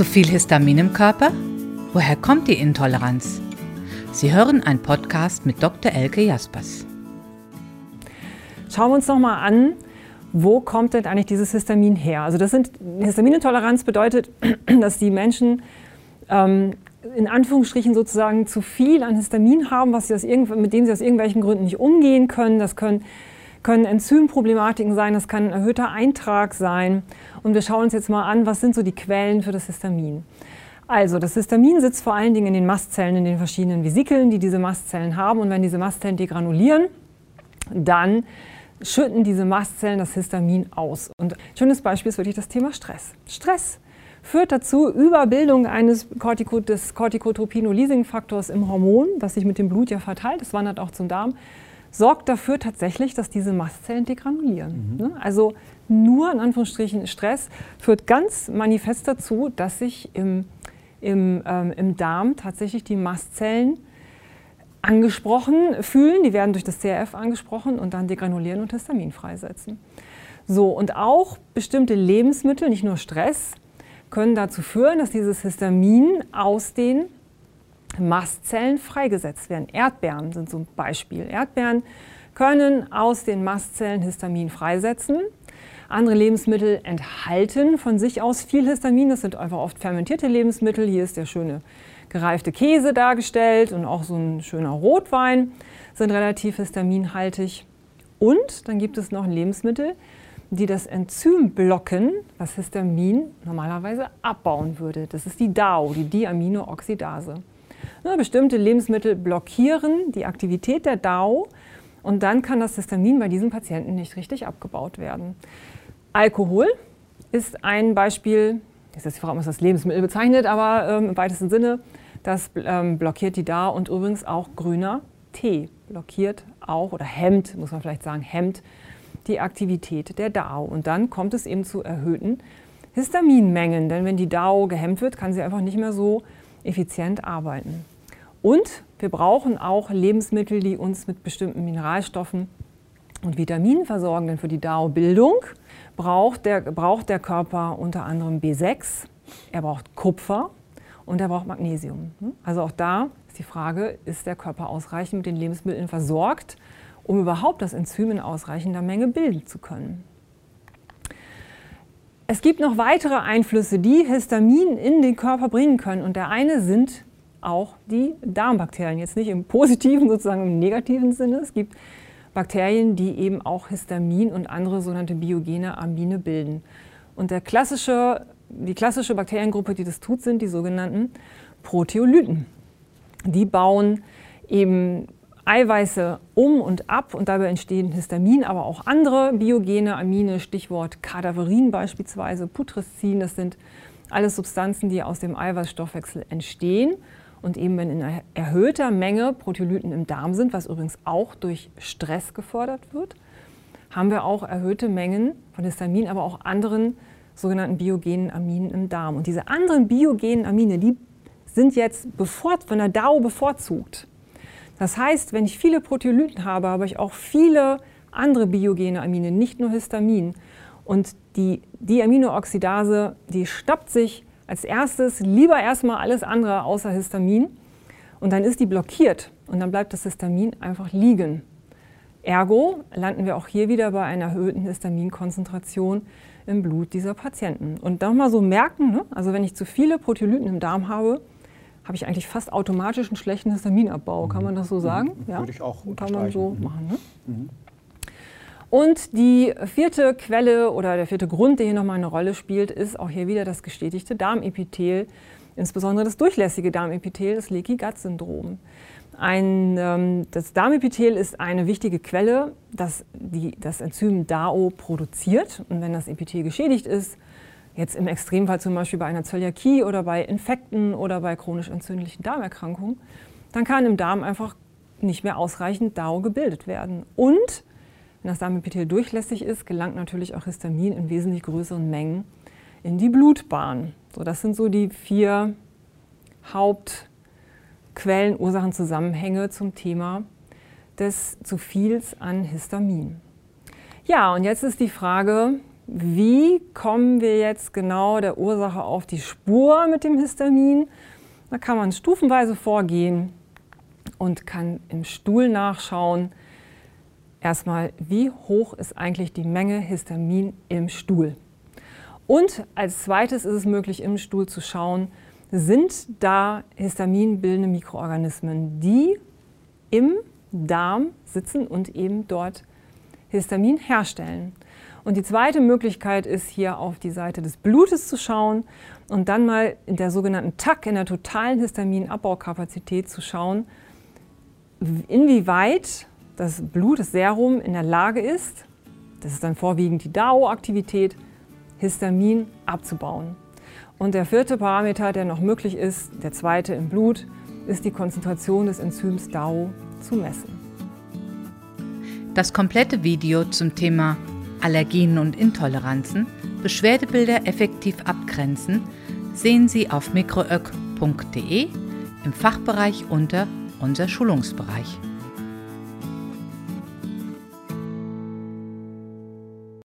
Zu viel Histamin im Körper? Woher kommt die Intoleranz? Sie hören einen Podcast mit Dr. Elke Jaspers. Schauen wir uns noch mal an, wo kommt denn eigentlich dieses Histamin her? Also das sind Histaminintoleranz bedeutet, dass die Menschen ähm, in Anführungsstrichen sozusagen zu viel an Histamin haben, was sie aus mit dem sie aus irgendwelchen Gründen nicht umgehen können. Das können, können Enzymproblematiken sein, das kann ein erhöhter Eintrag sein. Und wir schauen uns jetzt mal an, was sind so die Quellen für das Histamin. Also das Histamin sitzt vor allen Dingen in den Mastzellen, in den verschiedenen Vesikeln, die diese Mastzellen haben. Und wenn diese Mastzellen degranulieren, dann schütten diese Mastzellen das Histamin aus. Und ein schönes Beispiel ist wirklich das Thema Stress. Stress führt dazu Überbildung eines Cortico, des Corticotropin-Leasing-Faktors im Hormon, das sich mit dem Blut ja verteilt, das wandert auch zum Darm, sorgt dafür tatsächlich, dass diese Mastzellen degranulieren. Mhm. Ne? Also nur in Anführungsstrichen Stress führt ganz manifest dazu, dass sich im, im, ähm, im Darm tatsächlich die Mastzellen angesprochen fühlen, die werden durch das CRF angesprochen und dann degranulieren und Histamin freisetzen. So, und auch bestimmte Lebensmittel, nicht nur Stress, können dazu führen, dass dieses Histamin aus den Mastzellen freigesetzt werden. Erdbeeren sind so ein Beispiel. Erdbeeren können aus den Mastzellen Histamin freisetzen. Andere Lebensmittel enthalten von sich aus viel Histamin. Das sind einfach oft fermentierte Lebensmittel. Hier ist der schöne gereifte Käse dargestellt und auch so ein schöner Rotwein sind relativ histaminhaltig. Und dann gibt es noch Lebensmittel, die das Enzym blocken, was Histamin normalerweise abbauen würde. Das ist die DAO, die Diaminooxidase. Bestimmte Lebensmittel blockieren die Aktivität der DAO und dann kann das Histamin bei diesen Patienten nicht richtig abgebaut werden. Alkohol ist ein Beispiel, das ist die Frage, ob man das Lebensmittel bezeichnet, aber ähm, im weitesten Sinne, das ähm, blockiert die DAO und übrigens auch grüner Tee blockiert auch oder hemmt, muss man vielleicht sagen, hemmt die Aktivität der DAO. Und dann kommt es eben zu erhöhten Histaminmengen, denn wenn die DAO gehemmt wird, kann sie einfach nicht mehr so effizient arbeiten. Und wir brauchen auch Lebensmittel, die uns mit bestimmten Mineralstoffen und Vitaminen versorgen, denn für die DAO-Bildung braucht der, braucht der Körper unter anderem B6, er braucht Kupfer und er braucht Magnesium. Also auch da ist die Frage, ist der Körper ausreichend mit den Lebensmitteln versorgt um überhaupt das Enzym in ausreichender Menge bilden zu können. Es gibt noch weitere Einflüsse, die Histamin in den Körper bringen können. Und der eine sind auch die Darmbakterien. Jetzt nicht im positiven, sozusagen im negativen Sinne. Es gibt Bakterien, die eben auch Histamin und andere sogenannte biogene Amine bilden. Und der klassische, die klassische Bakteriengruppe, die das tut, sind die sogenannten Proteolyten. Die bauen eben Eiweiße um und ab und dabei entstehen Histamin, aber auch andere biogene Amine, Stichwort Kadaverin beispielsweise, Putrescin, das sind alles Substanzen, die aus dem Eiweißstoffwechsel entstehen und eben wenn in erhöhter Menge Proteolyten im Darm sind, was übrigens auch durch Stress gefördert wird, haben wir auch erhöhte Mengen von Histamin, aber auch anderen sogenannten biogenen Aminen im Darm. Und diese anderen biogenen Amine, die sind jetzt von der DAO bevorzugt. Das heißt, wenn ich viele Proteolyten habe, habe ich auch viele andere biogene Amine, nicht nur Histamin. Und die Diaminooxidase, die stoppt sich als erstes lieber erstmal alles andere außer Histamin. Und dann ist die blockiert und dann bleibt das Histamin einfach liegen. Ergo landen wir auch hier wieder bei einer erhöhten Histaminkonzentration im Blut dieser Patienten. Und nochmal so merken, ne? also wenn ich zu viele Proteolyten im Darm habe, habe ich eigentlich fast automatisch einen schlechten Histaminabbau. Kann man das so mhm. sagen? Mhm. Ja? Würde ich auch Kann man so machen. Ne? Mhm. Und die vierte Quelle oder der vierte Grund, der hier nochmal eine Rolle spielt, ist auch hier wieder das gestätigte Darmepithel, insbesondere das durchlässige Darmepithel, das Leaky Gut Syndrom. Ein, ähm, das Darmepithel ist eine wichtige Quelle, das die, das Enzym DAO produziert. Und wenn das Epithel geschädigt ist, Jetzt im Extremfall zum Beispiel bei einer Zöliakie oder bei Infekten oder bei chronisch entzündlichen Darmerkrankungen, dann kann im Darm einfach nicht mehr ausreichend DAO gebildet werden. Und wenn das Darmepithel durchlässig ist, gelangt natürlich auch Histamin in wesentlich größeren Mengen in die Blutbahn. So, das sind so die vier Hauptquellen, Ursachen, Zusammenhänge zum Thema des zu viels an Histamin. Ja, und jetzt ist die Frage, wie kommen wir jetzt genau der Ursache auf die Spur mit dem Histamin? Da kann man stufenweise vorgehen und kann im Stuhl nachschauen. Erstmal, wie hoch ist eigentlich die Menge Histamin im Stuhl? Und als zweites ist es möglich, im Stuhl zu schauen, sind da histaminbildende Mikroorganismen, die im Darm sitzen und eben dort Histamin herstellen. Und die zweite Möglichkeit ist hier auf die Seite des Blutes zu schauen und dann mal in der sogenannten TAC, in der totalen Histaminabbaukapazität zu schauen, inwieweit das Blut, das Serum in der Lage ist, das ist dann vorwiegend die DAO-Aktivität, Histamin abzubauen. Und der vierte Parameter, der noch möglich ist, der zweite im Blut, ist die Konzentration des Enzyms DAO zu messen. Das komplette Video zum Thema Allergien und Intoleranzen, Beschwerdebilder effektiv abgrenzen, sehen Sie auf mikroök.de im Fachbereich unter unser Schulungsbereich.